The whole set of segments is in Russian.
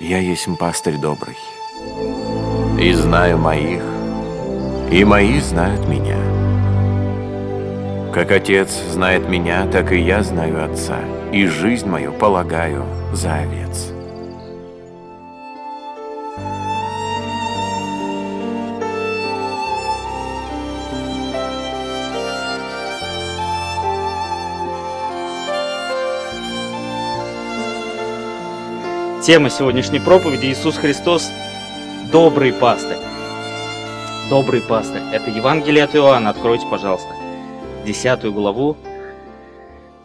Я есть пастырь добрый, и знаю моих, и мои знают меня. Как Отец знает меня, так и я знаю Отца, и жизнь мою полагаю за овец. Тема сегодняшней проповеди Иисус Христос – добрый пастырь. Добрый пастырь. Это Евангелие от Иоанна. Откройте, пожалуйста, десятую главу.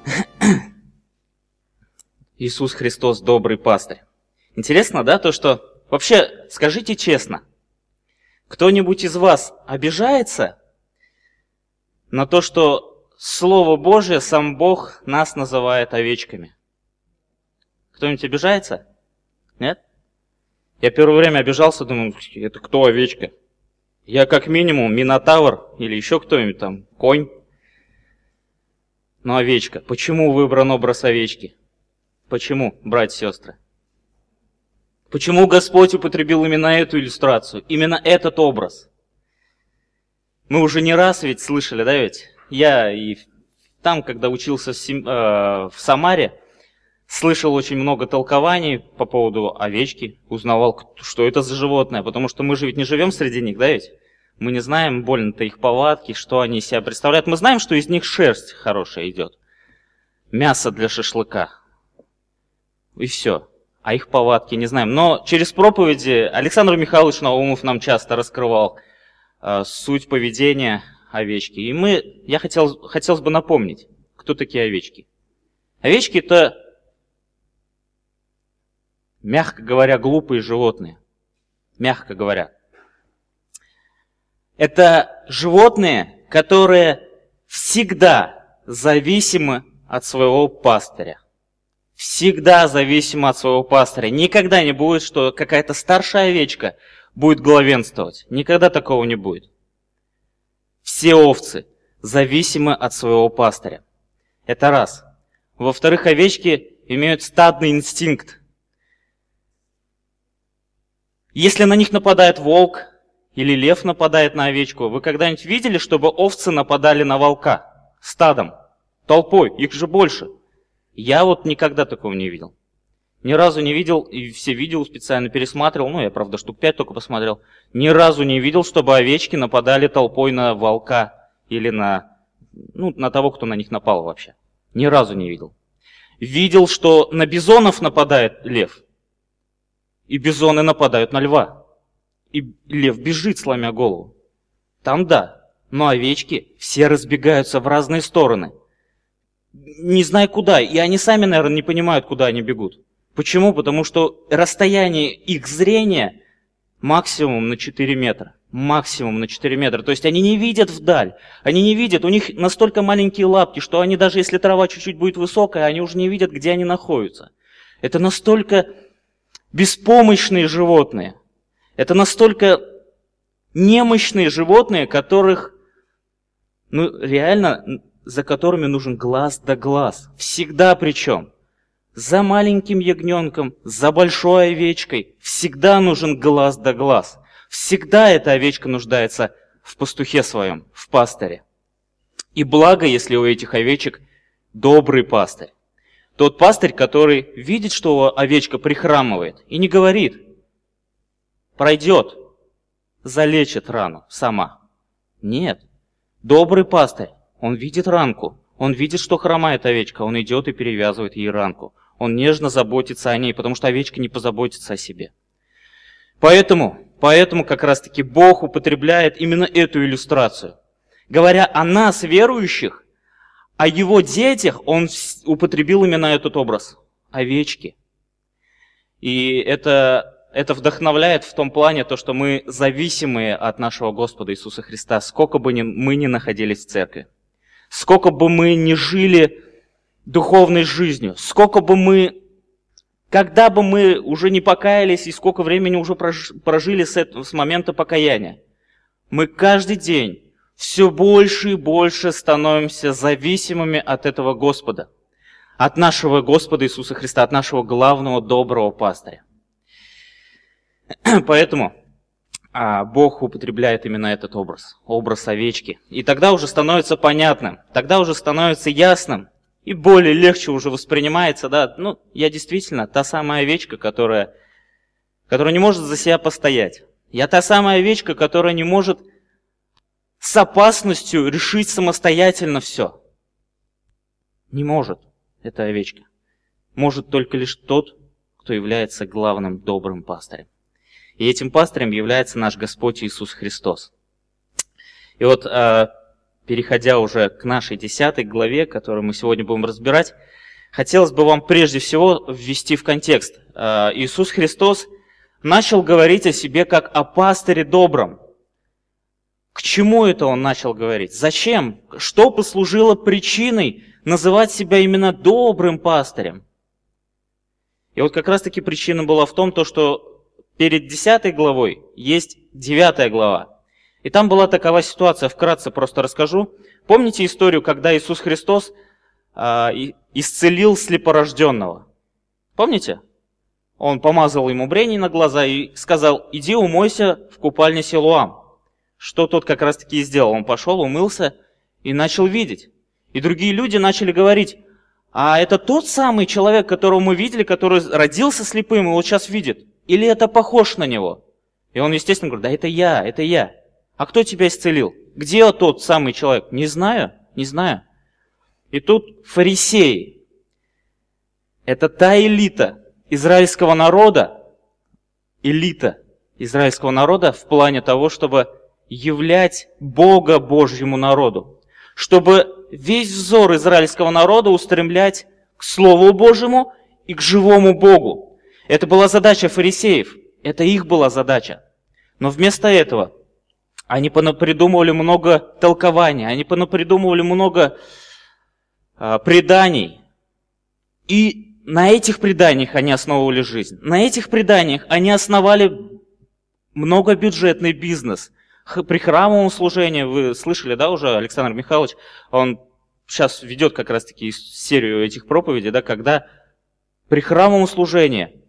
Иисус Христос – добрый пастырь. Интересно, да, то, что... Вообще, скажите честно, кто-нибудь из вас обижается на то, что Слово Божие, сам Бог нас называет овечками? Кто-нибудь обижается? Нет? Я первое время обижался, думаю, это кто овечка? Я как минимум Минотавр или еще кто-нибудь там, конь. Но овечка. Почему выбран образ овечки? Почему, братья и сестры? Почему Господь употребил именно эту иллюстрацию, именно этот образ? Мы уже не раз ведь слышали, да ведь? Я и там, когда учился в, Сим, э, в Самаре, слышал очень много толкований по поводу овечки, узнавал, что это за животное, потому что мы же ведь не живем среди них, да ведь? Мы не знаем больно-то их повадки, что они из себя представляют. Мы знаем, что из них шерсть хорошая идет. Мясо для шашлыка. И все. А их повадки не знаем. Но через проповеди Александр Михайлович Наумов нам часто раскрывал э, суть поведения овечки. И мы, я хотел, хотелось бы напомнить, кто такие овечки. Овечки это мягко говоря, глупые животные. Мягко говоря. Это животные, которые всегда зависимы от своего пастыря. Всегда зависимы от своего пастыря. Никогда не будет, что какая-то старшая овечка будет главенствовать. Никогда такого не будет. Все овцы зависимы от своего пастыря. Это раз. Во-вторых, овечки имеют стадный инстинкт. Если на них нападает волк или лев нападает на овечку, вы когда-нибудь видели, чтобы овцы нападали на волка стадом, толпой, их же больше? Я вот никогда такого не видел. Ни разу не видел, и все видео специально пересматривал, ну я, правда, штук пять только посмотрел, ни разу не видел, чтобы овечки нападали толпой на волка или на, ну, на того, кто на них напал вообще. Ни разу не видел. Видел, что на бизонов нападает лев, и бизоны нападают на льва. И лев бежит, сломя голову. Там да. Но овечки все разбегаются в разные стороны. Не знаю куда. И они сами, наверное, не понимают, куда они бегут. Почему? Потому что расстояние их зрения максимум на 4 метра. Максимум на 4 метра. То есть они не видят вдаль. Они не видят. У них настолько маленькие лапки, что они даже если трава чуть-чуть будет высокая, они уже не видят, где они находятся. Это настолько беспомощные животные. Это настолько немощные животные, которых, ну, реально, за которыми нужен глаз да глаз. Всегда причем. За маленьким ягненком, за большой овечкой всегда нужен глаз да глаз. Всегда эта овечка нуждается в пастухе своем, в пастыре. И благо, если у этих овечек добрый пастырь. Тот пастырь, который видит, что овечка прихрамывает, и не говорит, пройдет, залечит рану сама. Нет. Добрый пастырь, он видит ранку, он видит, что хромает овечка, он идет и перевязывает ей ранку. Он нежно заботится о ней, потому что овечка не позаботится о себе. Поэтому, поэтому как раз-таки Бог употребляет именно эту иллюстрацию. Говоря о нас, верующих, о его детях он употребил именно этот образ – овечки. И это, это вдохновляет в том плане, то, что мы зависимые от нашего Господа Иисуса Христа, сколько бы ни, мы ни находились в церкви, сколько бы мы ни жили духовной жизнью, сколько бы мы, когда бы мы уже не покаялись и сколько времени уже прожили с, этого, с момента покаяния, мы каждый день все больше и больше становимся зависимыми от этого Господа, от нашего Господа Иисуса Христа, от нашего главного доброго пастыря. Поэтому а, Бог употребляет именно этот образ, образ овечки. И тогда уже становится понятным, тогда уже становится ясным, и более легче уже воспринимается, да, ну, я действительно та самая овечка, которая, которая не может за себя постоять. Я та самая овечка, которая не может с опасностью решить самостоятельно все. Не может эта овечка. Может только лишь тот, кто является главным добрым пастырем. И этим пастырем является наш Господь Иисус Христос. И вот, э, переходя уже к нашей десятой главе, которую мы сегодня будем разбирать, хотелось бы вам прежде всего ввести в контекст. Э, Иисус Христос начал говорить о себе как о пастыре добром. К чему это он начал говорить? Зачем? Что послужило причиной называть себя именно добрым пастырем? И вот как раз-таки причина была в том, то, что перед 10 главой есть 9 глава. И там была такова ситуация, вкратце просто расскажу. Помните историю, когда Иисус Христос э, исцелил слепорожденного? Помните? Он помазал ему брение на глаза и сказал, иди умойся в купальне Силуам. Что тот как раз таки и сделал. Он пошел, умылся и начал видеть. И другие люди начали говорить, а это тот самый человек, которого мы видели, который родился слепым и вот сейчас видит. Или это похож на него? И он, естественно, говорит, да это я, это я. А кто тебя исцелил? Где тот самый человек? Не знаю, не знаю. И тут фарисеи. Это та элита израильского народа, элита израильского народа в плане того, чтобы являть Бога Божьему народу. Чтобы весь взор израильского народа устремлять к Слову Божьему и к живому Богу. Это была задача фарисеев. Это их была задача. Но вместо этого они придумывали много толкований, они придумывали много э, преданий. И на этих преданиях они основывали жизнь. На этих преданиях они основали многобюджетный бизнес. При храмовом служении, вы слышали, да, уже Александр Михайлович, он сейчас ведет как раз-таки серию этих проповедей, да, когда при храмовом служении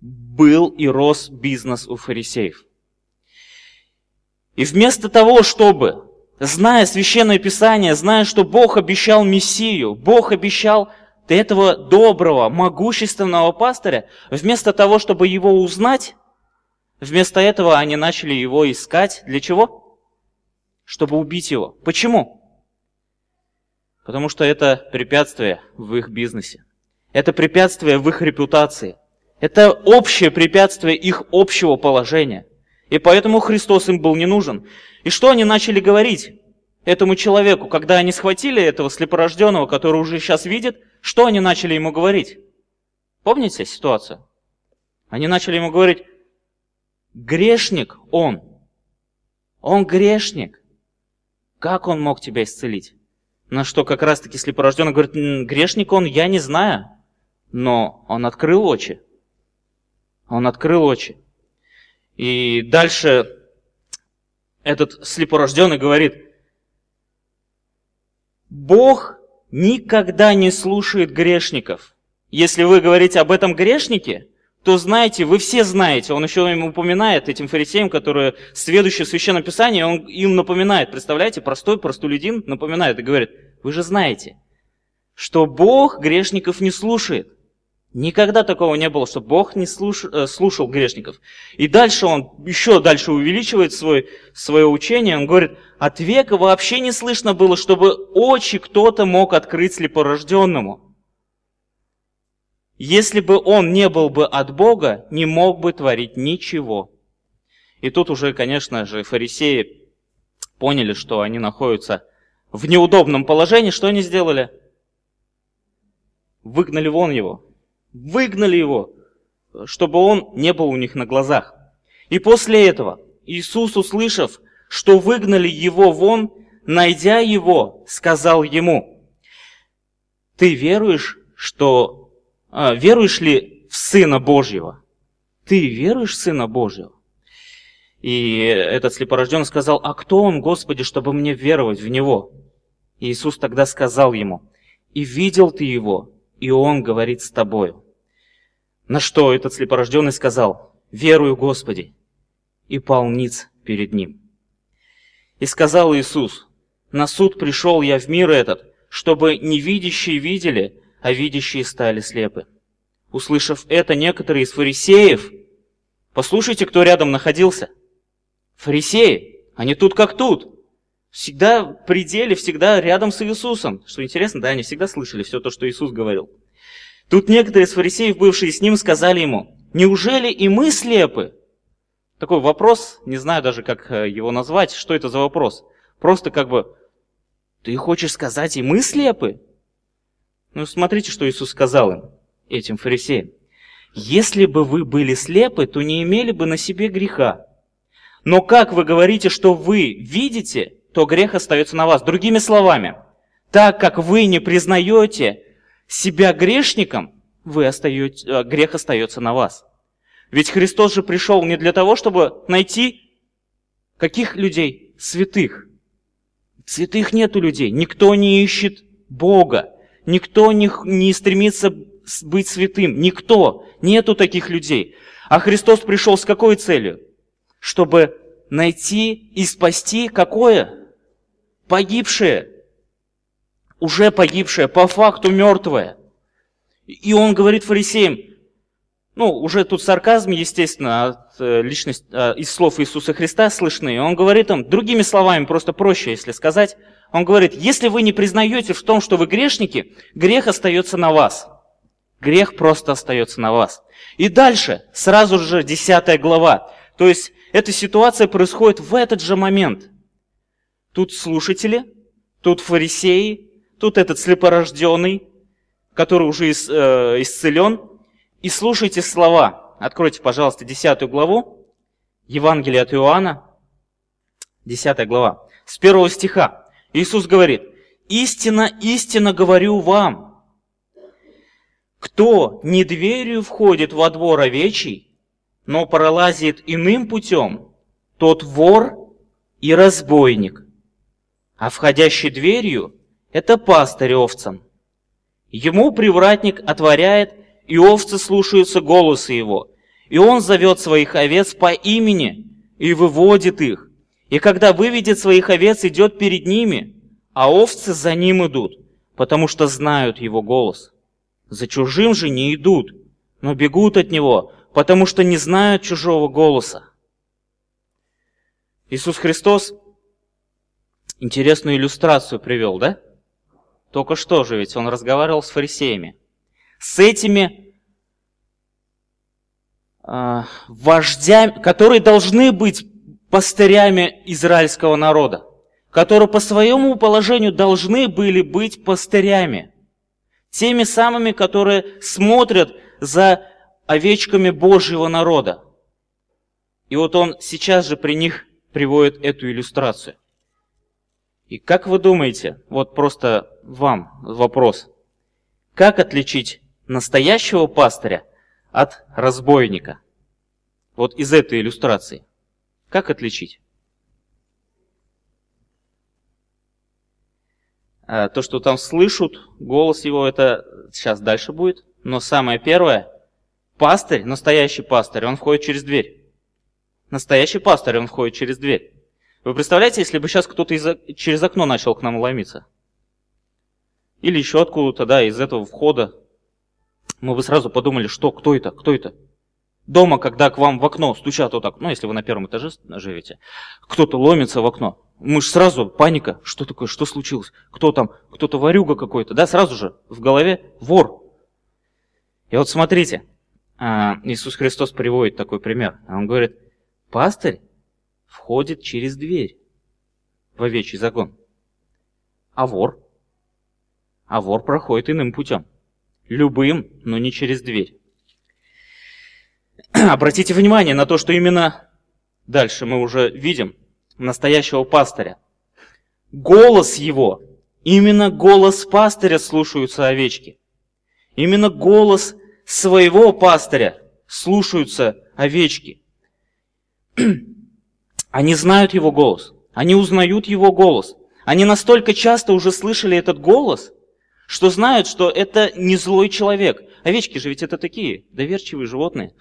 был и рос бизнес у фарисеев. И вместо того, чтобы, зная Священное Писание, зная, что Бог обещал Мессию, Бог обещал этого доброго, могущественного пастыря, вместо того, чтобы его узнать, вместо этого они начали его искать. Для чего? Чтобы убить его. Почему? Потому что это препятствие в их бизнесе. Это препятствие в их репутации – это общее препятствие их общего положения. И поэтому Христос им был не нужен. И что они начали говорить этому человеку, когда они схватили этого слепорожденного, который уже сейчас видит, что они начали ему говорить? Помните ситуацию? Они начали ему говорить, грешник он. Он грешник. Как он мог тебя исцелить? На что как раз-таки слепорожденный говорит, грешник он, я не знаю. Но он открыл очи. Он открыл очи. И дальше этот слепорожденный говорит, Бог никогда не слушает грешников. Если вы говорите об этом грешнике, то знаете, вы все знаете, он еще им упоминает, этим фарисеям, которые сведущие в Священном Писании, он им напоминает, представляете, простой простолюдин напоминает и говорит, вы же знаете, что Бог грешников не слушает. Никогда такого не было, что Бог не слуш... Э, слушал грешников. И дальше он еще дальше увеличивает свой, свое учение. Он говорит, от века вообще не слышно было, чтобы очи кто-то мог открыть слепорожденному. Если бы он не был бы от Бога, не мог бы творить ничего. И тут уже, конечно же, фарисеи поняли, что они находятся в неудобном положении. Что они сделали? Выгнали вон его выгнали его, чтобы он не был у них на глазах. И после этого Иисус, услышав, что выгнали его вон, найдя его, сказал ему, ты веруешь, что... А, веруешь ли в Сына Божьего? Ты веруешь в Сына Божьего? И этот слепорожденный сказал, а кто он, Господи, чтобы мне веровать в Него? И Иисус тогда сказал ему, и видел ты его, и он говорит с тобою. На что этот слепорожденный сказал, верую Господи, и пал ниц перед ним. И сказал Иисус, на суд пришел я в мир этот, чтобы невидящие видели, а видящие стали слепы. Услышав это, некоторые из фарисеев, послушайте, кто рядом находился. Фарисеи, они тут как тут. Всегда в пределе, всегда рядом с Иисусом. Что интересно, да, они всегда слышали все то, что Иисус говорил. Тут некоторые из фарисеев, бывшие с ним, сказали ему, неужели и мы слепы? Такой вопрос, не знаю даже, как э, его назвать, что это за вопрос. Просто как бы, ты хочешь сказать, и мы слепы? Ну, смотрите, что Иисус сказал им, этим фарисеям. Если бы вы были слепы, то не имели бы на себе греха. Но как вы говорите, что вы видите, то грех остается на вас. Другими словами, так как вы не признаете себя грешником, вы остаете, э, грех остается на вас. Ведь Христос же пришел не для того, чтобы найти каких людей? Святых. Святых нету людей. Никто не ищет Бога. Никто не, не стремится быть святым. Никто. Нету таких людей. А Христос пришел с какой целью? Чтобы найти и спасти какое? Погибшее. Уже погибшее, по факту мертвое. И он говорит фарисеям, ну, уже тут сарказм, естественно, от э, личности, э, из слов Иисуса Христа слышны. Он говорит им, другими словами, просто проще, если сказать, он говорит, если вы не признаете в том, что вы грешники, грех остается на вас. Грех просто остается на вас. И дальше, сразу же 10 глава. То есть, эта ситуация происходит в этот же момент. Тут слушатели, тут фарисеи, тут этот слепорожденный, который уже э, исцелен, и слушайте слова. Откройте, пожалуйста, 10 главу, Евангелие от Иоанна, 10 глава, с первого стиха. Иисус говорит, «Истина, истина говорю вам, кто не дверью входит во двор овечий, но пролазит иным путем, тот вор и разбойник, а входящий дверью – это пастырь овцам. Ему привратник отворяет и овцы слушаются голоса его. И он зовет своих овец по имени и выводит их. И когда выведет своих овец, идет перед ними, а овцы за ним идут, потому что знают его голос. За чужим же не идут, но бегут от него, потому что не знают чужого голоса. Иисус Христос интересную иллюстрацию привел, да? Только что же ведь он разговаривал с фарисеями с этими э, вождями, которые должны быть пастырями израильского народа, которые по своему положению должны были быть пастырями, теми самыми, которые смотрят за овечками Божьего народа. И вот он сейчас же при них приводит эту иллюстрацию. И как вы думаете, вот просто вам вопрос, как отличить настоящего пастыря от разбойника. Вот из этой иллюстрации. Как отличить? А, то, что там слышат, голос его, это сейчас дальше будет. Но самое первое, пастырь, настоящий пастырь, он входит через дверь. Настоящий пастырь, он входит через дверь. Вы представляете, если бы сейчас кто-то из, через окно начал к нам ломиться? Или еще откуда-то, да, из этого входа мы бы сразу подумали, что, кто это, кто это? Дома, когда к вам в окно стучат вот так, ну, если вы на первом этаже живете, кто-то ломится в окно, мы же сразу, паника, что такое, что случилось, кто там, кто-то ворюга какой-то, да, сразу же в голове вор. И вот смотрите, а, Иисус Христос приводит такой пример. Он говорит, пастырь входит через дверь в овечий загон, а вор, а вор проходит иным путем. Любым, но не через дверь. Обратите внимание на то, что именно дальше мы уже видим настоящего пастыря. Голос его, именно голос пастыря слушаются овечки. Именно голос своего пастыря слушаются овечки. Они знают его голос, они узнают его голос. Они настолько часто уже слышали этот голос, что знают, что это не злой человек. Овечки же ведь это такие доверчивые животные.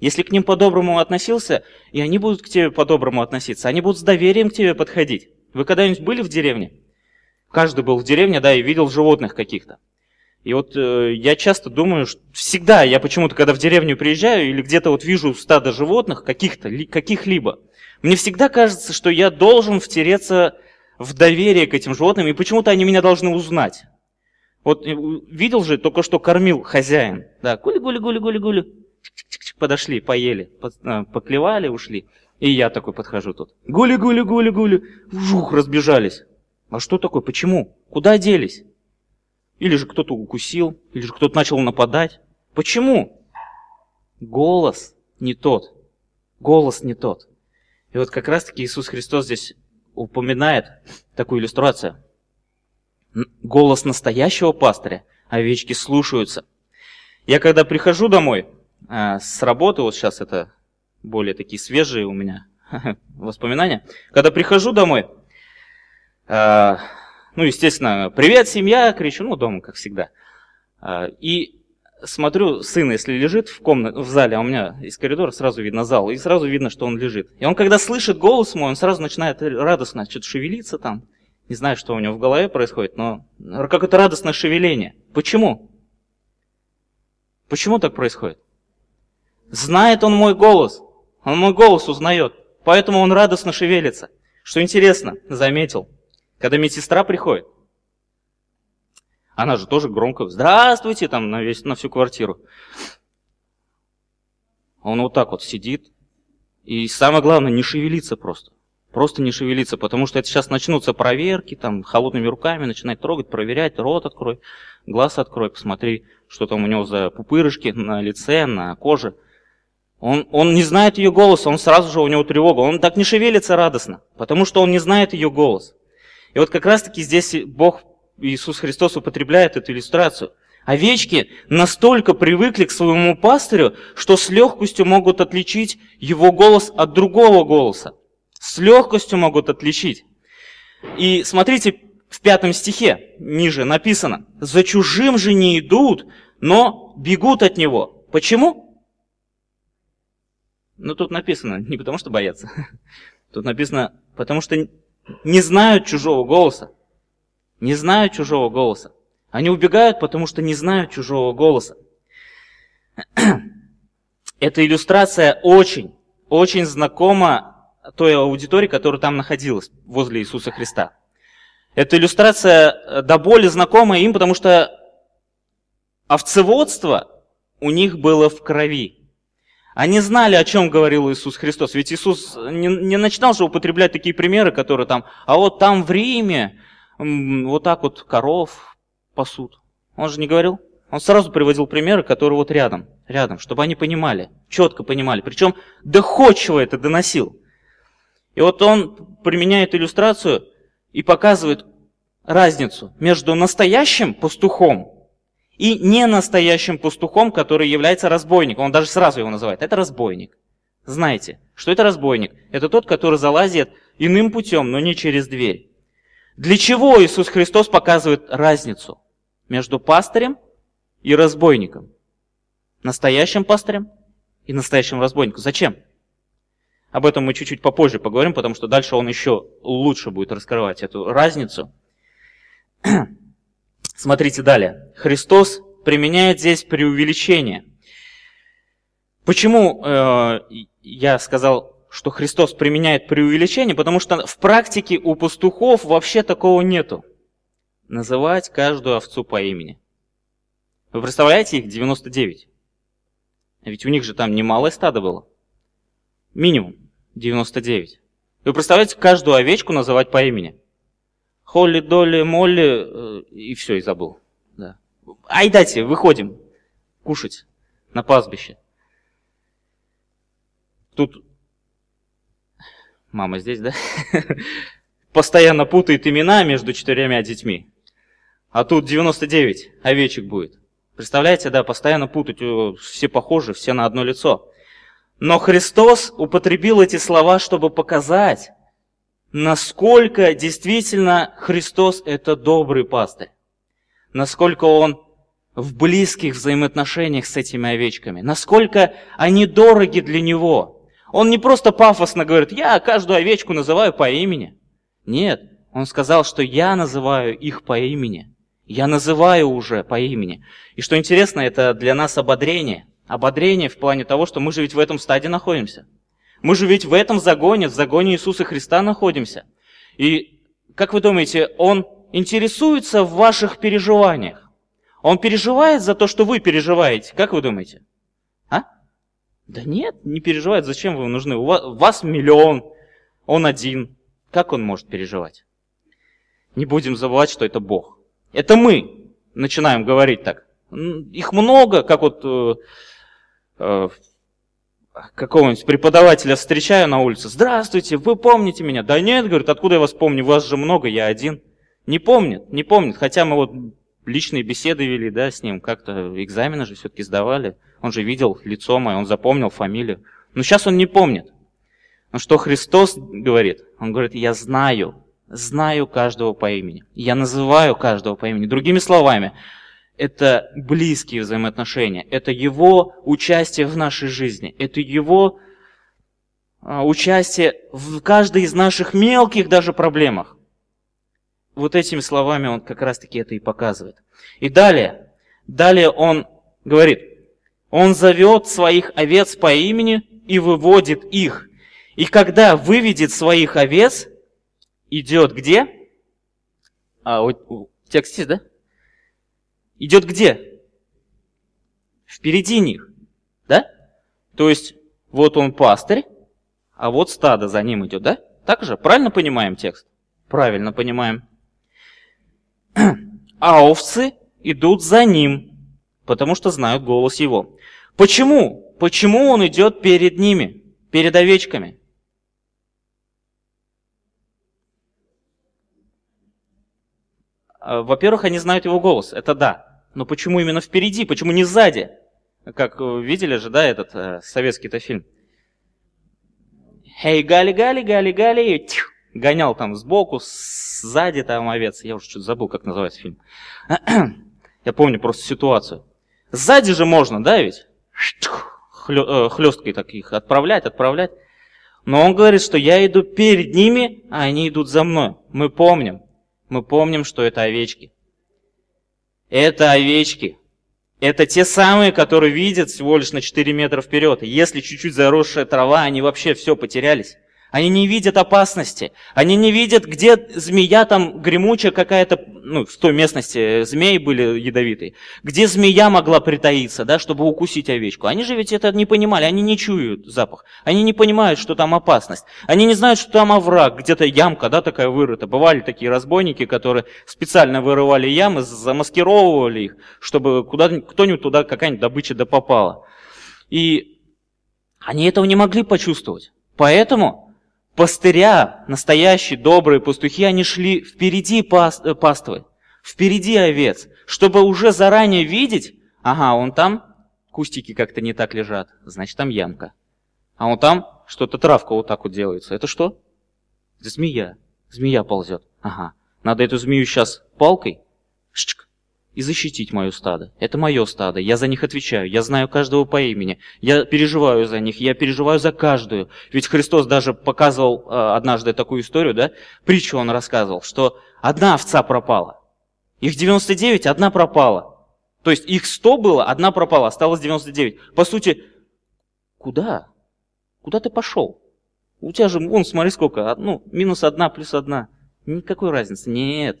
Если к ним по-доброму относился, и они будут к тебе по-доброму относиться, они будут с доверием к тебе подходить. Вы когда-нибудь были в деревне? Каждый был в деревне, да, и видел животных каких-то. И вот э, я часто думаю, что всегда я почему-то, когда в деревню приезжаю или где-то вот вижу стадо животных, каких-то, ли, каких-либо, мне всегда кажется, что я должен втереться в доверие к этим животным, и почему-то они меня должны узнать. Вот э, видел же, только что кормил хозяин. Да, гули-гули-гули-гули-гули. Подошли, поели, э, поклевали, ушли. И я такой подхожу тут. Гули-гули-гули-гули. Жух, разбежались. А что такое? Почему? Куда делись? Или же кто-то укусил, или же кто-то начал нападать. Почему? Голос не тот. Голос не тот. И вот как раз-таки Иисус Христос здесь упоминает такую иллюстрацию. Голос настоящего пастыря, овечки слушаются. Я когда прихожу домой э, с работы, вот сейчас это более такие свежие у меня воспоминания, когда прихожу домой, э, ну, естественно, привет, семья, кричу, ну, дома, как всегда. Э, и смотрю, сын, если лежит в комнате, в зале, а у меня из коридора сразу видно зал, и сразу видно, что он лежит. И он, когда слышит голос мой, он сразу начинает радостно что-то шевелиться там. Не знаю, что у него в голове происходит, но какое-то радостное шевеление. Почему? Почему так происходит? Знает он мой голос. Он мой голос узнает. Поэтому он радостно шевелится. Что интересно, заметил, когда медсестра приходит, она же тоже громко «Здравствуйте!» там на, весь, на всю квартиру. Он вот так вот сидит. И самое главное, не шевелиться просто. Просто не шевелиться, потому что это сейчас начнутся проверки, там, холодными руками начинать трогать, проверять, рот открой, глаз открой, посмотри, что там у него за пупырышки на лице, на коже. Он, он не знает ее голос, он сразу же у него тревога, он так не шевелится радостно, потому что он не знает ее голос. И вот как раз-таки здесь Бог Иисус Христос употребляет эту иллюстрацию. Овечки настолько привыкли к своему пастырю, что с легкостью могут отличить его голос от другого голоса. С легкостью могут отличить. И смотрите, в пятом стихе ниже написано, «За чужим же не идут, но бегут от него». Почему? Ну, тут написано, не потому что боятся. Тут написано, потому что не знают чужого голоса не знают чужого голоса. Они убегают, потому что не знают чужого голоса. Эта иллюстрация очень, очень знакома той аудитории, которая там находилась, возле Иисуса Христа. Эта иллюстрация э, до боли знакома им, потому что овцеводство у них было в крови. Они знали, о чем говорил Иисус Христос. Ведь Иисус не, не начинал же употреблять такие примеры, которые там, а вот там в Риме вот так вот коров пасут. Он же не говорил? Он сразу приводил примеры, которые вот рядом, рядом, чтобы они понимали, четко понимали. Причем доходчиво это доносил. И вот он применяет иллюстрацию и показывает разницу между настоящим пастухом и не настоящим пастухом, который является разбойником. Он даже сразу его называет. Это разбойник. Знаете, что это разбойник? Это тот, который залазит иным путем, но не через дверь. Для чего Иисус Христос показывает разницу между пастырем и разбойником? Настоящим пастырем и настоящим разбойником. Зачем? Об этом мы чуть-чуть попозже поговорим, потому что дальше он еще лучше будет раскрывать эту разницу. Смотрите далее. Христос применяет здесь преувеличение. Почему э, я сказал что Христос применяет преувеличение, потому что в практике у пастухов вообще такого нету. Называть каждую овцу по имени. Вы представляете, их 99. Ведь у них же там немалое стадо было. Минимум 99. Вы представляете, каждую овечку называть по имени? Холли, Долли, Молли, э, и все, и забыл. Да. Ай, дайте, выходим кушать на пастбище. Тут Мама здесь, да? Постоянно путает имена между четырьмя детьми. А тут 99 овечек будет. Представляете, да, постоянно путать, все похожи, все на одно лицо. Но Христос употребил эти слова, чтобы показать, насколько действительно Христос это добрый пастырь. Насколько Он в близких взаимоотношениях с этими овечками, насколько они дороги для него. Он не просто пафосно говорит, я каждую овечку называю по имени. Нет, он сказал, что я называю их по имени. Я называю уже по имени. И что интересно, это для нас ободрение. Ободрение в плане того, что мы же ведь в этом стадии находимся. Мы же ведь в этом загоне, в загоне Иисуса Христа находимся. И как вы думаете, Он интересуется в ваших переживаниях? Он переживает за то, что вы переживаете. Как вы думаете? А? Да нет, не переживает. Зачем вы нужны? У вас, у вас миллион, он один. Как он может переживать? Не будем забывать, что это Бог. Это мы начинаем говорить так. Их много, как вот э, какого-нибудь преподавателя встречаю на улице. Здравствуйте, вы помните меня? Да нет, говорит, откуда я вас помню? Вас же много, я один. Не помнит, не помнит. Хотя мы вот личные беседы вели, да, с ним, как-то экзамены же все-таки сдавали. Он же видел лицо мое, он запомнил фамилию. Но сейчас он не помнит. Но что Христос говорит? Он говорит, я знаю, знаю каждого по имени. Я называю каждого по имени. Другими словами, это близкие взаимоотношения, это его участие в нашей жизни, это его а, участие в каждой из наших мелких даже проблемах. Вот этими словами он как раз-таки это и показывает. И далее, далее он говорит, он зовет своих овец по имени и выводит их. И когда выведет своих овец, идет где? А, вот, текст есть, да? Идет где? Впереди них. Да? То есть, вот он пастырь, а вот стадо за ним идет, да? Так же? Правильно понимаем текст? Правильно понимаем. А овцы идут за ним, потому что знают голос его. Почему? Почему он идет перед ними, перед овечками? Во-первых, они знают его голос, это да. Но почему именно впереди, почему не сзади? Как э, видели же, да, этот э, советский-то фильм? Эй, Гали, Гали, Гали, Гали, гонял там сбоку, сзади там овец. Я уже что-то забыл, как называется фильм. Я помню просто ситуацию. Сзади же можно, да, ведь? Э, Хлесткой таких отправлять, отправлять. Но он говорит, что я иду перед ними, а они идут за мной. Мы помним мы помним, что это овечки. Это овечки. Это те самые, которые видят всего лишь на 4 метра вперед. Если чуть-чуть заросшая трава, они вообще все потерялись. Они не видят опасности. Они не видят, где змея там гремучая какая-то, ну, в той местности змеи были ядовитые. Где змея могла притаиться, да, чтобы укусить овечку. Они же ведь это не понимали, они не чуют запах. Они не понимают, что там опасность. Они не знают, что там овраг, где-то ямка, да, такая вырыта. Бывали такие разбойники, которые специально вырывали ямы, замаскировывали их, чтобы куда кто-нибудь туда какая-нибудь добыча да попала. И они этого не могли почувствовать. Поэтому Пастыря, настоящие добрые пастухи, они шли впереди паст, э, паствы, впереди овец, чтобы уже заранее видеть, ага, он там, кустики как-то не так лежат, значит там ямка. А он там что-то травка вот так вот делается. Это что? Это змея. Змея ползет. Ага. Надо эту змею сейчас палкой шчк, и защитить мое стадо. Это мое стадо, я за них отвечаю, я знаю каждого по имени, я переживаю за них, я переживаю за каждую. Ведь Христос даже показывал э, однажды такую историю, да, притчу он рассказывал, что одна овца пропала, их 99, одна пропала. То есть их 100 было, одна пропала, осталось 99. По сути, куда? Куда ты пошел? У тебя же, вон, смотри сколько, ну, минус одна плюс одна. Никакой разницы. Нет.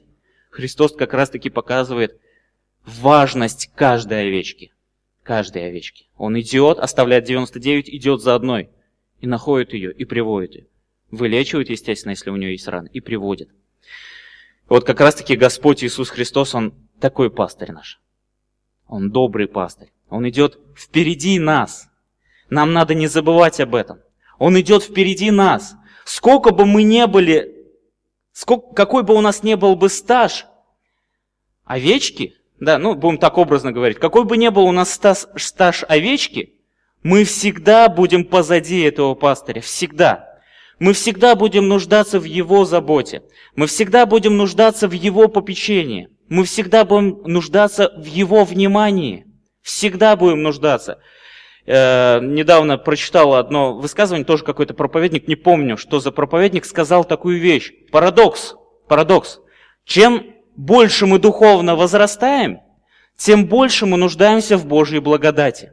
Христос как раз таки показывает, важность каждой овечки. Каждой овечки. Он идет, оставляет 99, идет за одной. И находит ее, и приводит ее. Вылечивает, естественно, если у нее есть раны, и приводит. Вот как раз-таки Господь Иисус Христос, Он такой пастырь наш. Он добрый пастырь. Он идет впереди нас. Нам надо не забывать об этом. Он идет впереди нас. Сколько бы мы не были, сколько, какой бы у нас не был бы стаж, овечки да, ну, будем так образно говорить, какой бы ни был у нас стаж, стаж овечки, мы всегда будем позади этого пастыря, всегда. Мы всегда будем нуждаться в его заботе. Мы всегда будем нуждаться в его попечении. Мы всегда будем нуждаться в Его внимании. Всегда будем нуждаться. Э, недавно прочитал одно высказывание, тоже какой-то проповедник, не помню, что за проповедник, сказал такую вещь. Парадокс, парадокс. Чем больше мы духовно возрастаем, тем больше мы нуждаемся в Божьей благодати.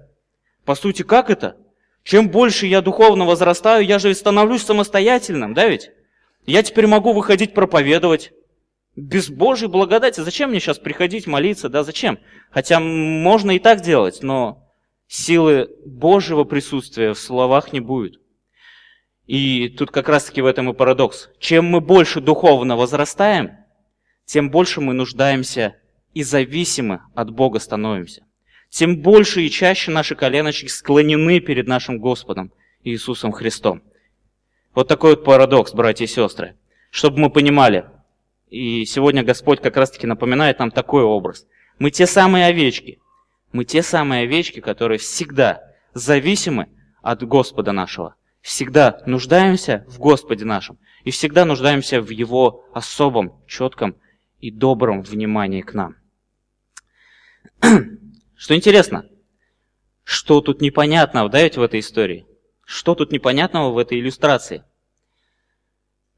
По сути, как это? Чем больше я духовно возрастаю, я же становлюсь самостоятельным, да ведь? Я теперь могу выходить проповедовать. Без Божьей благодати зачем мне сейчас приходить молиться, да зачем? Хотя можно и так делать, но силы Божьего присутствия в словах не будет. И тут как раз-таки в этом и парадокс. Чем мы больше духовно возрастаем, тем больше мы нуждаемся и зависимы от Бога становимся. Тем больше и чаще наши коленочки склонены перед нашим Господом Иисусом Христом. Вот такой вот парадокс, братья и сестры. Чтобы мы понимали, и сегодня Господь как раз-таки напоминает нам такой образ. Мы те самые овечки. Мы те самые овечки, которые всегда зависимы от Господа нашего. Всегда нуждаемся в Господе нашем. И всегда нуждаемся в Его особом, четком и добром внимании к нам. Что интересно, что тут непонятного, да, ведь в этой истории? Что тут непонятного в этой иллюстрации?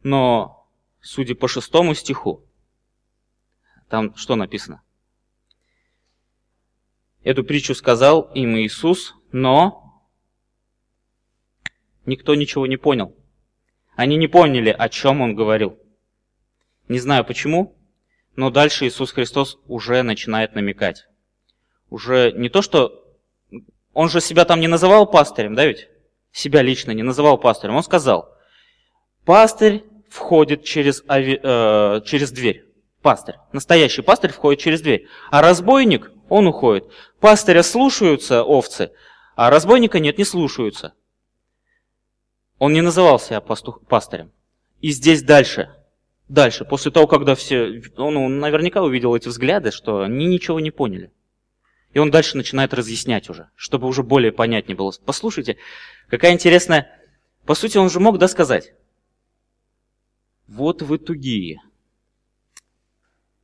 Но, судя по шестому стиху, там что написано? Эту притчу сказал им Иисус, но никто ничего не понял. Они не поняли, о чем он говорил. Не знаю почему, но дальше Иисус Христос уже начинает намекать. Уже не то, что... Он же себя там не называл пастырем, да ведь? Себя лично не называл пастырем. Он сказал, пастырь входит через, ави... э, через дверь. Пастырь. Настоящий пастырь входит через дверь. А разбойник, он уходит. Пастыря слушаются овцы, а разбойника нет, не слушаются. Он не называл себя пастух, пастырем. И здесь дальше дальше, после того, когда все, он, он наверняка увидел эти взгляды, что они ничего не поняли. И он дальше начинает разъяснять уже, чтобы уже более понятнее было. Послушайте, какая интересная... По сути, он же мог, да, сказать? Вот вы тугие.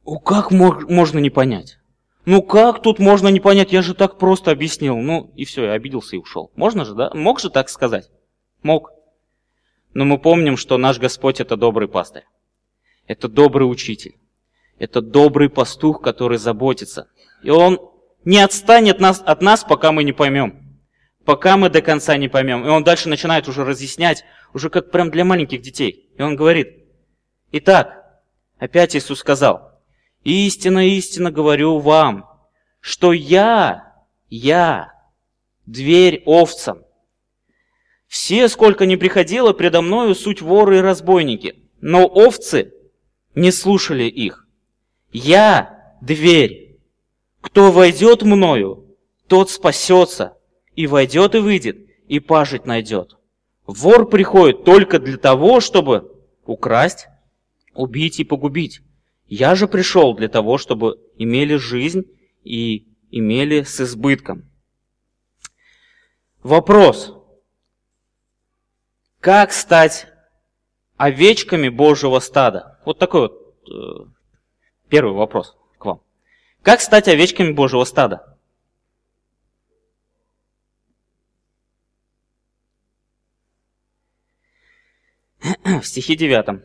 О, как мог, можно не понять? Ну как тут можно не понять? Я же так просто объяснил. Ну и все, я обиделся и ушел. Можно же, да? Мог же так сказать? Мог. Но мы помним, что наш Господь это добрый пастырь. Это добрый учитель. Это добрый пастух, который заботится. И он не отстанет нас, от нас, пока мы не поймем. Пока мы до конца не поймем. И он дальше начинает уже разъяснять, уже как прям для маленьких детей. И он говорит, итак, опять Иисус сказал, истинно, истинно говорю вам, что я, я, дверь овцам. Все, сколько не приходило предо мною, суть воры и разбойники. Но овцы не слушали их. Я – дверь. Кто войдет мною, тот спасется, и войдет и выйдет, и пажить найдет. Вор приходит только для того, чтобы украсть, убить и погубить. Я же пришел для того, чтобы имели жизнь и имели с избытком. Вопрос. Как стать овечками Божьего стада? Вот такой вот э, первый вопрос к вам. Как стать овечками Божьего стада? В стихе 9.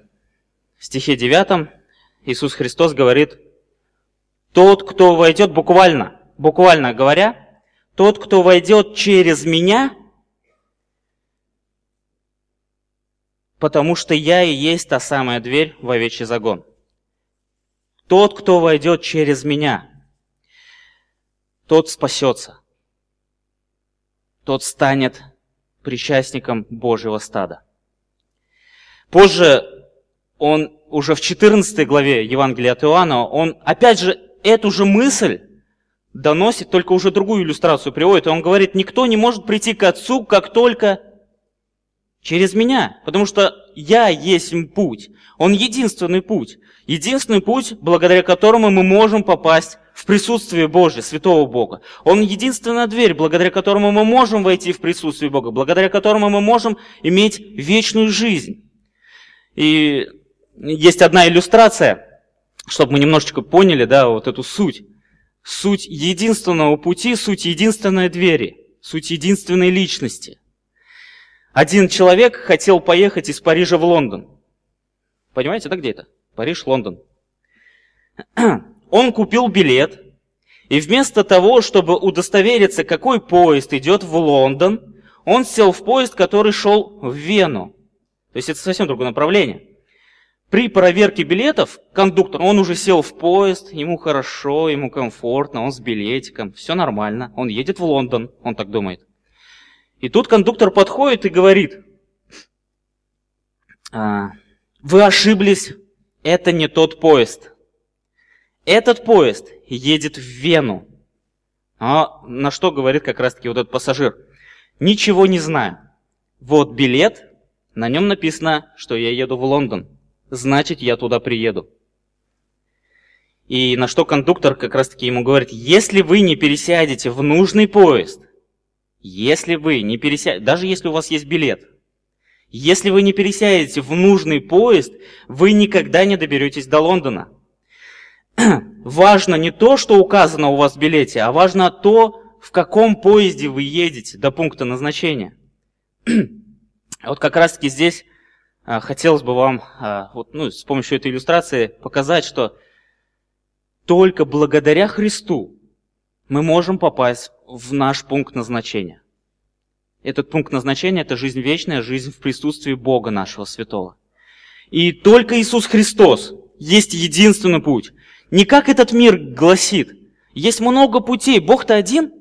В стихе 9 Иисус Христос говорит, тот, кто войдет, буквально, буквально говоря, тот, кто войдет через меня, потому что я и есть та самая дверь в овечий загон. Тот, кто войдет через меня, тот спасется. Тот станет причастником Божьего стада. Позже он уже в 14 главе Евангелия от Иоанна, он опять же эту же мысль доносит, только уже другую иллюстрацию приводит. И он говорит, никто не может прийти к Отцу, как только Через меня, потому что я есть путь. Он единственный путь. Единственный путь, благодаря которому мы можем попасть в присутствие Божье, Святого Бога. Он единственная дверь, благодаря которому мы можем войти в присутствие Бога, благодаря которому мы можем иметь вечную жизнь. И есть одна иллюстрация, чтобы мы немножечко поняли, да, вот эту суть. Суть единственного пути, суть единственной двери, суть единственной личности. Один человек хотел поехать из Парижа в Лондон. Понимаете, да, где это? Париж, Лондон. Он купил билет, и вместо того, чтобы удостовериться, какой поезд идет в Лондон, он сел в поезд, который шел в Вену. То есть это совсем другое направление. При проверке билетов кондуктор, он уже сел в поезд, ему хорошо, ему комфортно, он с билетиком, все нормально, он едет в Лондон, он так думает. И тут кондуктор подходит и говорит, «А, вы ошиблись, это не тот поезд. Этот поезд едет в Вену. А на что говорит как раз-таки вот этот пассажир? Ничего не знаю. Вот билет, на нем написано, что я еду в Лондон. Значит, я туда приеду. И на что кондуктор как раз-таки ему говорит, если вы не пересядете в нужный поезд, если вы не пересядете, даже если у вас есть билет, если вы не пересядете в нужный поезд, вы никогда не доберетесь до Лондона. важно не то, что указано у вас в билете, а важно то, в каком поезде вы едете до пункта назначения. вот как раз-таки здесь а, хотелось бы вам а, вот, ну, с помощью этой иллюстрации показать, что только благодаря Христу мы можем попасть в наш пункт назначения. Этот пункт назначения – это жизнь вечная, жизнь в присутствии Бога нашего святого. И только Иисус Христос есть единственный путь. Не как этот мир гласит. Есть много путей. Бог-то один,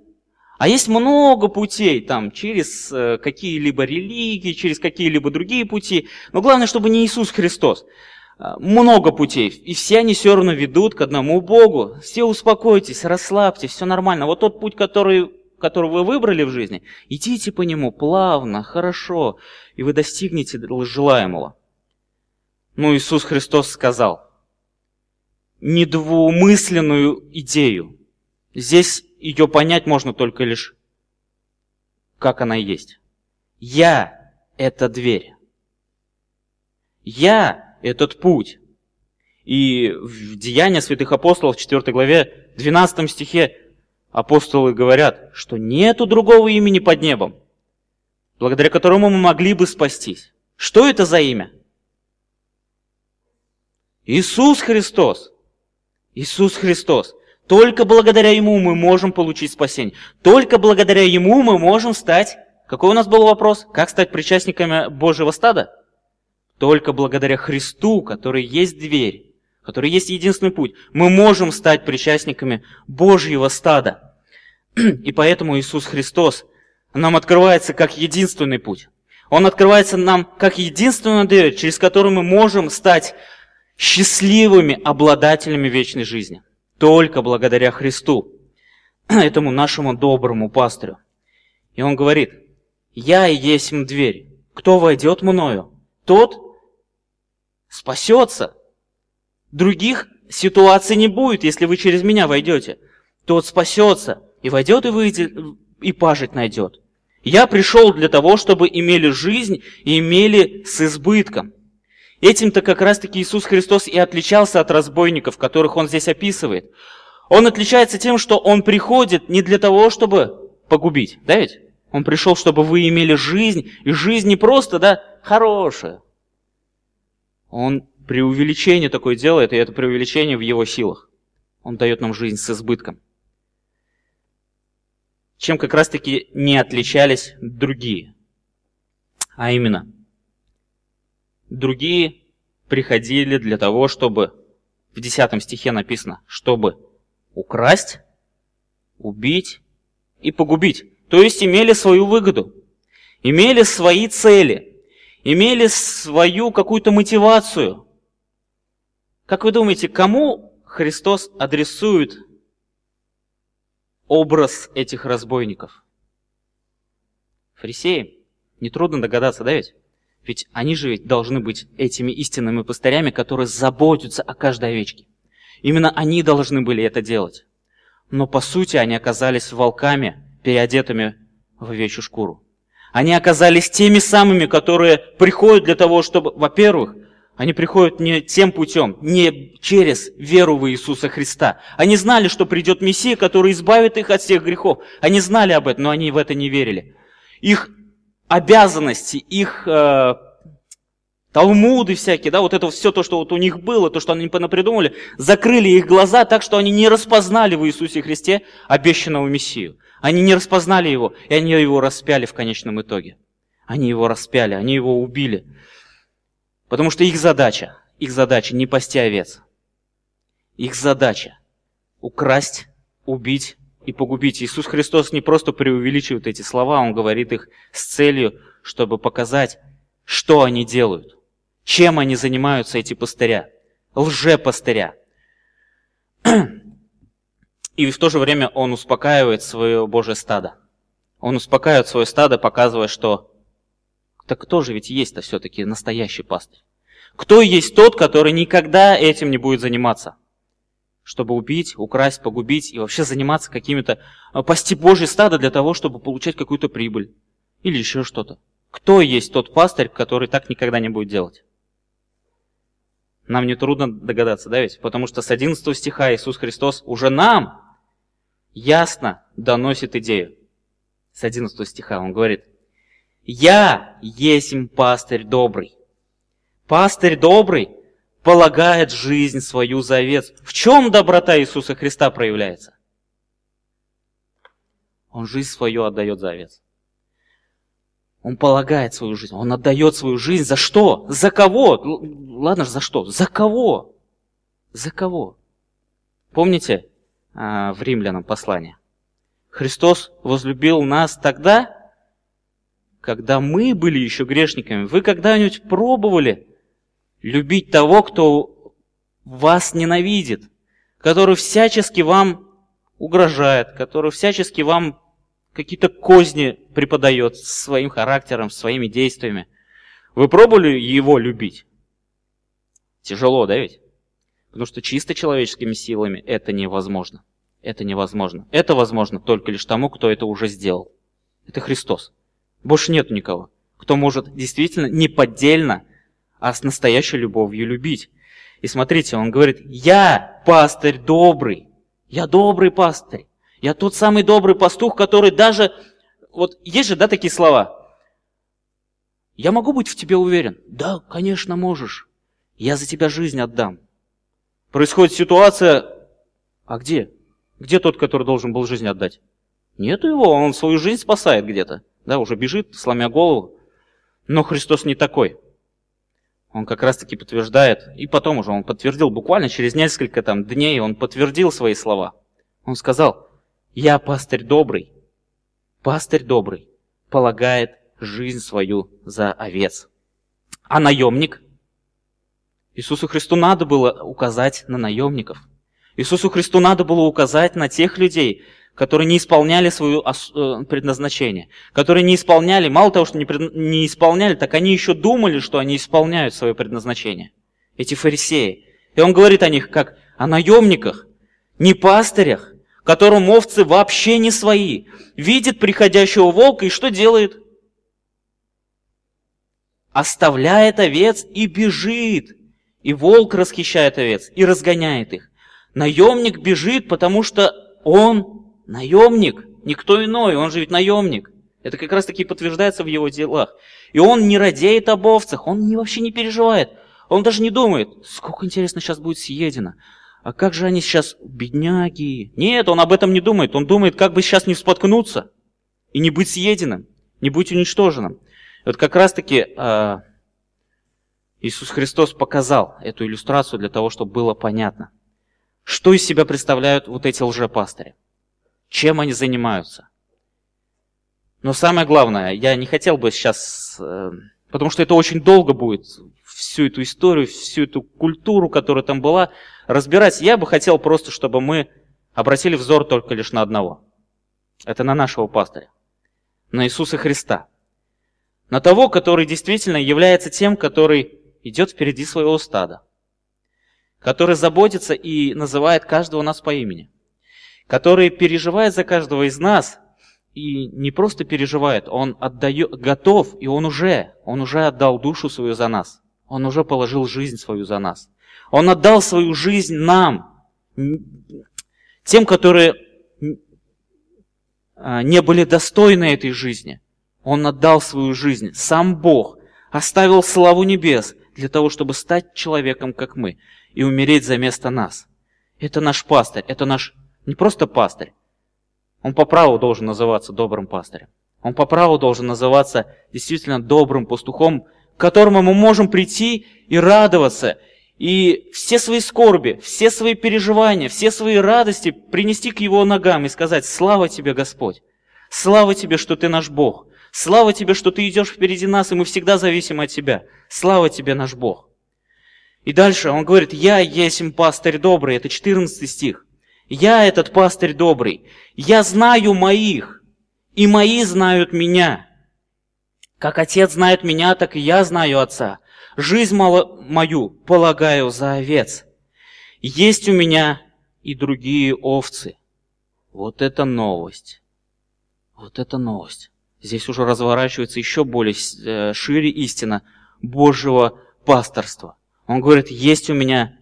а есть много путей, там, через э, какие-либо религии, через какие-либо другие пути. Но главное, чтобы не Иисус Христос. Э, много путей, и все они все равно ведут к одному Богу. Все успокойтесь, расслабьтесь, все нормально. Вот тот путь, который, который вы выбрали в жизни, идите по нему плавно, хорошо, и вы достигнете желаемого. Ну, Иисус Христос сказал, недвумысленную идею. Здесь ее понять можно только лишь, как она есть. Я – это дверь. Я – этот путь. И в Деяния святых апостолов, в 4 главе, 12 стихе, апостолы говорят, что нету другого имени под небом, благодаря которому мы могли бы спастись. Что это за имя? Иисус Христос. Иисус Христос. Только благодаря Ему мы можем получить спасение. Только благодаря Ему мы можем стать... Какой у нас был вопрос? Как стать причастниками Божьего стада? Только благодаря Христу, который есть дверь, который есть единственный путь, мы можем стать причастниками Божьего стада. И поэтому Иисус Христос нам открывается как единственный путь. Он открывается нам как единственная дверь, через которую мы можем стать счастливыми обладателями вечной жизни. Только благодаря Христу, этому нашему доброму пастырю. И он говорит, «Я и есть дверь. Кто войдет мною, тот спасется. Других ситуаций не будет, если вы через меня войдете. Тот спасется, и войдет и выйдет, и пажить найдет. Я пришел для того, чтобы имели жизнь и имели с избытком. Этим-то как раз-таки Иисус Христос и отличался от разбойников, которых он здесь описывает. Он отличается тем, что он приходит не для того, чтобы погубить, да ведь? Он пришел, чтобы вы имели жизнь, и жизнь не просто, да, хорошая. Он преувеличение такое делает, и это преувеличение в его силах. Он дает нам жизнь с избытком. Чем как раз-таки не отличались другие. А именно – Другие приходили для того, чтобы, в 10 стихе написано, чтобы украсть, убить и погубить. То есть имели свою выгоду, имели свои цели, имели свою какую-то мотивацию. Как вы думаете, кому Христос адресует образ этих разбойников? Фарисеям? Нетрудно догадаться, да ведь? Ведь они же должны быть этими истинными пастырями, которые заботятся о каждой овечке. Именно они должны были это делать. Но по сути они оказались волками, переодетыми в овечью шкуру. Они оказались теми самыми, которые приходят для того, чтобы, во-первых, Они приходят не тем путем, не через веру в Иисуса Христа. Они знали, что придет Мессия, который избавит их от всех грехов. Они знали об этом, но они в это не верили. Их обязанности, их э, талмуды всякие, да, вот это все то, что вот у них было, то, что они напридумывали, закрыли их глаза так, что они не распознали в Иисусе Христе обещанного Мессию. Они не распознали его, и они его распяли в конечном итоге. Они его распяли, они его убили. Потому что их задача, их задача не пасти овец. Их задача украсть, убить и погубить. Иисус Христос не просто преувеличивает эти слова, Он говорит их с целью, чтобы показать, что они делают, чем они занимаются, эти пастыря, лже-пастыря. И в то же время он успокаивает свое Божье стадо. Он успокаивает свое стадо, показывая, что так кто же ведь есть-то все-таки настоящий пастырь? Кто есть тот, который никогда этим не будет заниматься? Чтобы убить, украсть, погубить и вообще заниматься какими-то... А, пасти Божье стадо для того, чтобы получать какую-то прибыль. Или еще что-то. Кто есть тот пастырь, который так никогда не будет делать? Нам не трудно догадаться, да ведь? Потому что с 11 стиха Иисус Христос уже нам ясно доносит идею. С 11 стиха он говорит, «Я есть пастырь добрый». Пастырь добрый полагает жизнь свою за овец. В чем доброта Иисуса Христа проявляется? Он жизнь свою отдает за овец. Он полагает свою жизнь, он отдает свою жизнь за что? За кого? Ладно же, за что? За кого? За кого? Помните в римлянам послание? Христос возлюбил нас тогда, когда мы были еще грешниками. Вы когда-нибудь пробовали любить того, кто вас ненавидит, который всячески вам угрожает, который всячески вам какие-то козни преподает своим характером, своими действиями. Вы пробовали его любить? Тяжело, да ведь? Потому что чисто человеческими силами это невозможно. Это невозможно. Это возможно только лишь тому, кто это уже сделал. Это Христос. Больше нет никого, кто может действительно неподдельно, а с настоящей любовью любить. И смотрите, он говорит, я пастырь добрый. Я добрый пастырь. Я тот самый добрый пастух, который даже... Вот есть же, да, такие слова? Я могу быть в тебе уверен? Да, конечно, можешь. Я за тебя жизнь отдам. Происходит ситуация, а где? Где тот, который должен был жизнь отдать? Нету его, он свою жизнь спасает где-то. Да, уже бежит, сломя голову. Но Христос не такой. Он как раз таки подтверждает, и потом уже он подтвердил, буквально через несколько там дней он подтвердил свои слова. Он сказал, я пастырь добрый. Пастырь добрый полагает жизнь свою за овец. А наемник? Иисусу Христу надо было указать на наемников. Иисусу Христу надо было указать на тех людей, которые не исполняли свое э, предназначение, которые не исполняли, мало того, что не, пред... не исполняли, так они еще думали, что они исполняют свое предназначение. Эти фарисеи. И он говорит о них как о наемниках, не пастырях, которым овцы вообще не свои, видит приходящего волка и что делает? Оставляет овец и бежит. И волк расхищает овец и разгоняет их. Наемник бежит, потому что он наемник, никто иной, он же ведь наемник. Это как раз таки подтверждается в его делах. И он не радеет об овцах, он не, вообще не переживает. Он даже не думает, сколько интересно сейчас будет съедено а как же они сейчас, бедняги? Нет, он об этом не думает. Он думает, как бы сейчас не споткнуться и не быть съеденным, не быть уничтоженным. И вот как раз-таки э, Иисус Христос показал эту иллюстрацию для того, чтобы было понятно, что из себя представляют вот эти лжепастыри, чем они занимаются. Но самое главное, я не хотел бы сейчас, э, потому что это очень долго будет, всю эту историю, всю эту культуру, которая там была, разбирать. Я бы хотел просто, чтобы мы обратили взор только лишь на одного. Это на нашего пастыря, на Иисуса Христа. На того, который действительно является тем, который идет впереди своего стада, который заботится и называет каждого нас по имени, который переживает за каждого из нас и не просто переживает, он отдает, готов, и он уже, он уже отдал душу свою за нас. Он уже положил жизнь свою за нас. Он отдал свою жизнь нам, тем, которые а, не были достойны этой жизни. Он отдал свою жизнь. Сам Бог оставил славу небес для того, чтобы стать человеком, как мы, и умереть за место нас. Это наш пастырь, это наш не просто пастырь. Он по праву должен называться добрым пастырем. Он по праву должен называться действительно добрым пастухом, к которому мы можем прийти и радоваться, и все свои скорби, все свои переживания, все свои радости принести к Его ногам и сказать «Слава Тебе, Господь! Слава Тебе, что Ты наш Бог! Слава Тебе, что Ты идешь впереди нас, и мы всегда зависим от Тебя! Слава Тебе, наш Бог!» И дальше он говорит «Я есть пастырь добрый», это 14 стих. «Я этот пастырь добрый, я знаю моих, и мои знают меня. Как Отец знает меня, так и я знаю Отца, жизнь мою полагаю за овец. Есть у меня и другие овцы. Вот это новость. Вот это новость. Здесь уже разворачивается еще более э, шире истина Божьего пасторства. Он говорит, есть у меня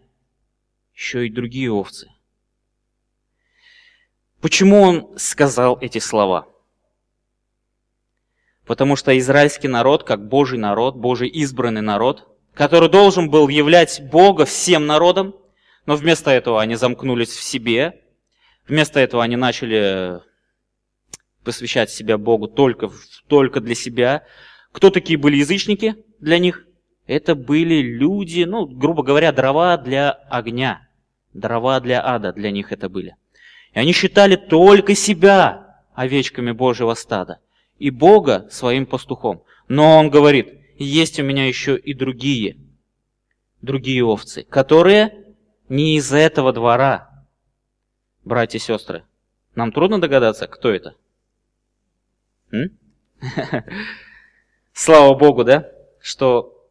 еще и другие овцы. Почему он сказал эти слова? Потому что израильский народ, как Божий народ, Божий избранный народ, который должен был являть Бога всем народам, но вместо этого они замкнулись в себе, вместо этого они начали посвящать себя Богу только, только для себя. Кто такие были язычники для них? Это были люди, ну, грубо говоря, дрова для огня. Дрова для ада для них это были. И они считали только себя овечками Божьего стада и Бога своим пастухом. Но он говорит, есть у меня еще и другие, другие овцы, которые не из этого двора. Братья и сестры, нам трудно догадаться, кто это? Слава Богу, да, что,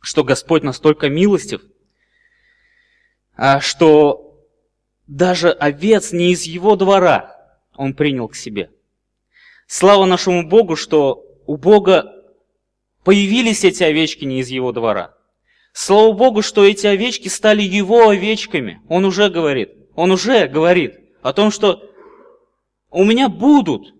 что Господь настолько милостив, а что даже овец не из его двора он принял к себе. Слава нашему Богу, что у Бога Появились эти овечки не из его двора. Слава Богу, что эти овечки стали его овечками. Он уже говорит, он уже говорит о том, что у меня будут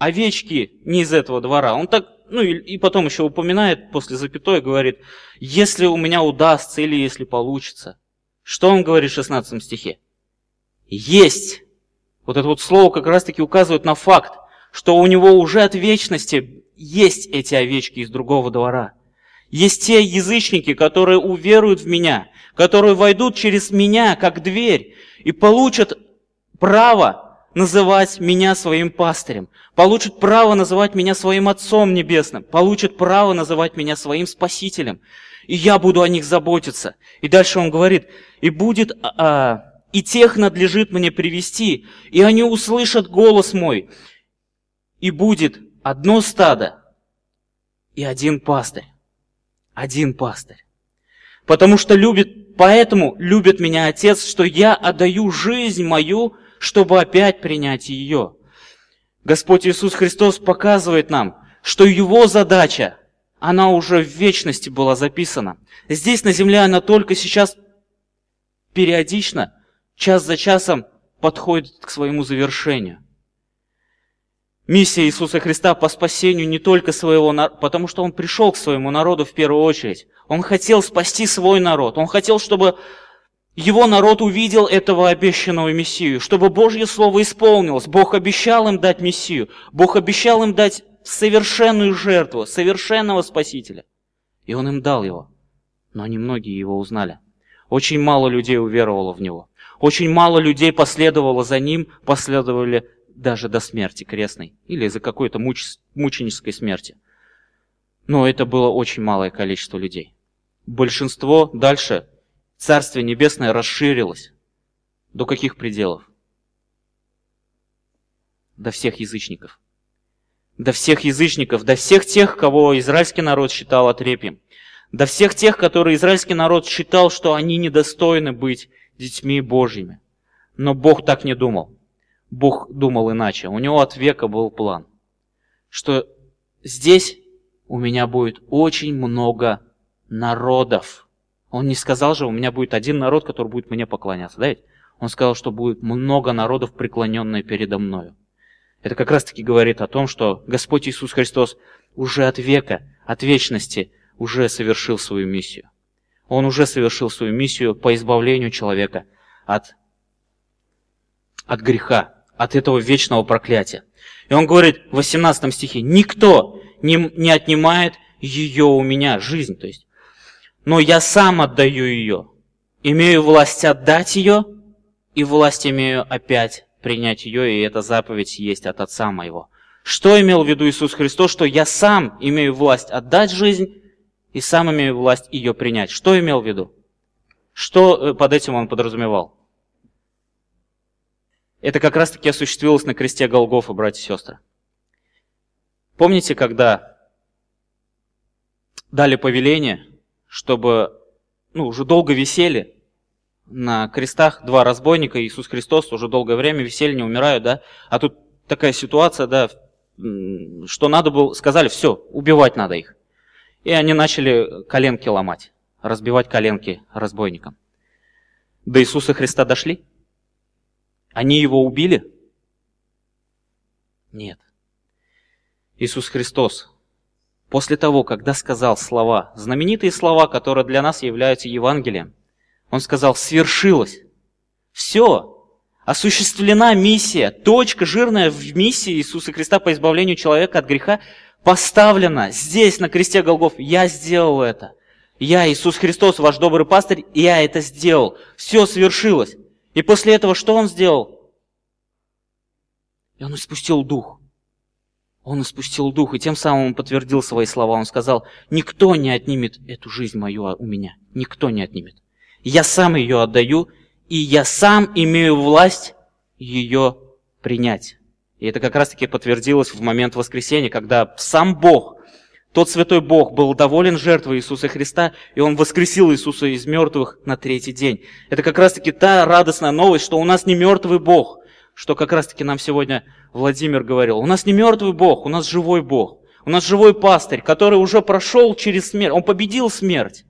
овечки не из этого двора. Он так, ну и, и потом еще упоминает после запятой, говорит, если у меня удастся или если получится. Что он говорит в 16 стихе? Есть. Вот это вот слово как раз таки указывает на факт, что у него уже от вечности есть эти овечки из другого двора. Есть те язычники, которые уверуют в меня, которые войдут через меня, как дверь, и получат право называть меня своим пастырем, получат право называть меня своим Отцом Небесным, получат право называть меня своим Спасителем. И я буду о них заботиться. И дальше он говорит, и будет, а, а и тех надлежит мне привести, и они услышат голос мой, и будет одно стадо и один пастырь. Один пастырь. Потому что любит, поэтому любит меня Отец, что я отдаю жизнь мою, чтобы опять принять ее. Господь Иисус Христос показывает нам, что Его задача, она уже в вечности была записана. Здесь на земле она только сейчас периодично, час за часом подходит к своему завершению. Миссия Иисуса Христа по спасению не только своего народа, потому что Он пришел к своему народу в первую очередь. Он хотел спасти свой народ. Он хотел, чтобы его народ увидел этого обещанного Мессию, чтобы Божье Слово исполнилось. Бог обещал им дать Мессию. Бог обещал им дать совершенную жертву, совершенного Спасителя. И Он им дал его. Но немногие его узнали. Очень мало людей уверовало в Него. Очень мало людей последовало за Ним, последовали даже до смерти крестной или за какой-то муч... мученической смерти. Но это было очень малое количество людей. Большинство дальше Царствие Небесное расширилось. До каких пределов? До всех язычников. До всех язычников, до всех тех, кого израильский народ считал отрепьем. До всех тех, которые израильский народ считал, что они недостойны быть детьми Божьими. Но Бог так не думал. Бог думал иначе. У него от века был план, что здесь у меня будет очень много народов. Он не сказал же, у меня будет один народ, который будет мне поклоняться, да ведь? Он сказал, что будет много народов, преклоненные передо мною. Это как раз-таки говорит о том, что Господь Иисус Христос уже от века, от вечности уже совершил свою миссию. Он уже совершил свою миссию по избавлению человека от, от греха, от этого вечного проклятия. И он говорит в 18 стихе, «Никто не, не отнимает ее у меня, жизнь, то есть, но я сам отдаю ее, имею власть отдать ее, и власть имею опять принять ее, и эта заповедь есть от Отца моего». Что имел в виду Иисус Христос, что я сам имею власть отдать жизнь и сам имею власть ее принять? Что имел в виду? Что э, под этим он подразумевал? Это как раз-таки осуществилось на кресте Голгофа, братья и сестры. Помните, когда дали повеление, чтобы, ну, уже долго висели на крестах два разбойника, Иисус Христос уже долгое время висели, не умирают, да? А тут такая ситуация, да, что надо было, сказали, все, убивать надо их. И они начали коленки ломать, разбивать коленки разбойникам. До Иисуса Христа дошли? Они его убили? Нет. Иисус Христос, после того, когда сказал слова, знаменитые слова, которые для нас являются Евангелием, Он сказал, свершилось. Все, осуществлена миссия, точка жирная в миссии Иисуса Христа по избавлению человека от греха поставлена здесь, на кресте Голгоф. Я сделал это. Я, Иисус Христос, ваш добрый пастырь, я это сделал. Все свершилось. И после этого что Он сделал? И Он испустил дух. Он испустил дух, и тем самым подтвердил свои слова. Он сказал, никто не отнимет эту жизнь мою у меня. Никто не отнимет. Я сам ее отдаю, и я сам имею власть ее принять. И это как раз-таки подтвердилось в момент воскресения, когда сам Бог, тот святой Бог, был доволен жертвой Иисуса Христа, и Он воскресил Иисуса из мертвых на третий день. Это как раз-таки та радостная новость, что у нас не мертвый Бог, что как раз-таки нам сегодня Владимир говорил. У нас не мертвый Бог, у нас живой Бог. У нас живой пастырь, который уже прошел через смерть, он победил смерть.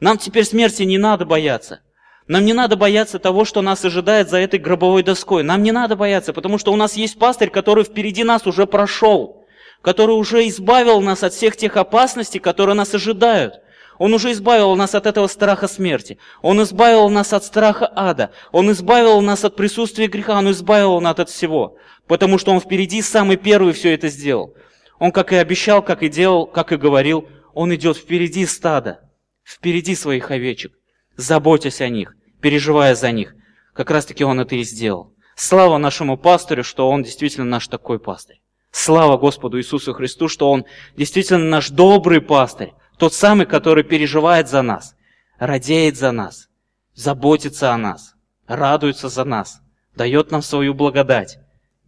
Нам теперь смерти не надо бояться. Нам не надо бояться того, что нас ожидает за этой гробовой доской. Нам не надо бояться, потому что у нас есть пастырь, который впереди нас уже прошел, который уже избавил нас от всех тех опасностей, которые нас ожидают. Он уже избавил нас от этого страха смерти. Он избавил нас от страха ада. Он избавил нас от присутствия греха. Он избавил нас от всего. Потому что Он впереди самый первый все это сделал. Он как и обещал, как и делал, как и говорил, Он идет впереди стада, впереди своих овечек заботясь о них, переживая за них. Как раз таки он это и сделал. Слава нашему пастырю, что он действительно наш такой пастырь. Слава Господу Иисусу Христу, что он действительно наш добрый пастырь. Тот самый, который переживает за нас, радеет за нас, заботится о нас, радуется за нас, дает нам свою благодать,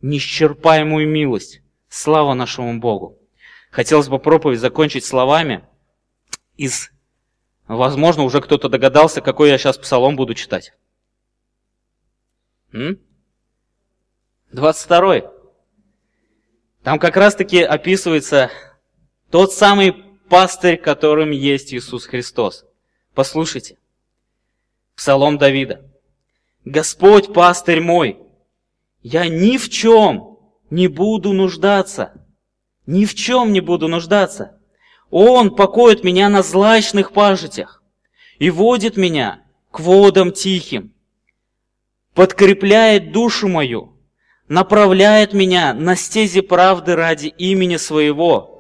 неисчерпаемую милость. Слава нашему Богу. Хотелось бы проповедь закончить словами из Возможно, уже кто-то догадался, какой я сейчас псалом буду читать. М? 22. Там как раз-таки описывается тот самый пастырь, которым есть Иисус Христос. Послушайте. Псалом Давида. Господь пастырь мой, я ни в чем не буду нуждаться. Ни в чем не буду нуждаться. Он покоит меня на злачных пажитях и водит меня к водам тихим, подкрепляет душу мою, направляет меня на стези правды ради имени своего.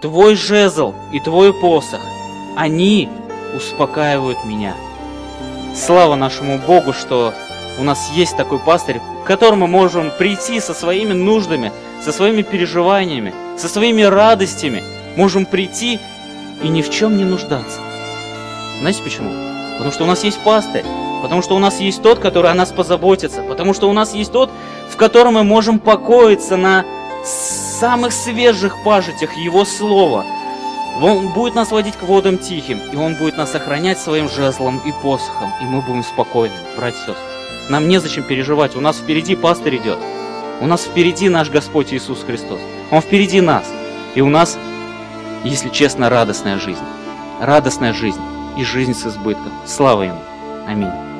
Твой жезл и твой посох, они успокаивают меня. Слава нашему Богу, что у нас есть такой пастырь, к которому мы можем прийти со своими нуждами, со своими переживаниями, со своими радостями – можем прийти и ни в чем не нуждаться. Знаете почему? Потому что у нас есть пастырь, потому что у нас есть тот, который о нас позаботится, потому что у нас есть тот, в котором мы можем покоиться на самых свежих пажитях Его Слова. Он будет нас водить к водам тихим, и Он будет нас охранять своим жезлом и посохом, и мы будем спокойны, братья и сестры. Нам незачем переживать, у нас впереди пастырь идет. У нас впереди наш Господь Иисус Христос. Он впереди нас. И у нас если честно, радостная жизнь. радостная жизнь и жизнь с избытком. Слава Ему! Аминь.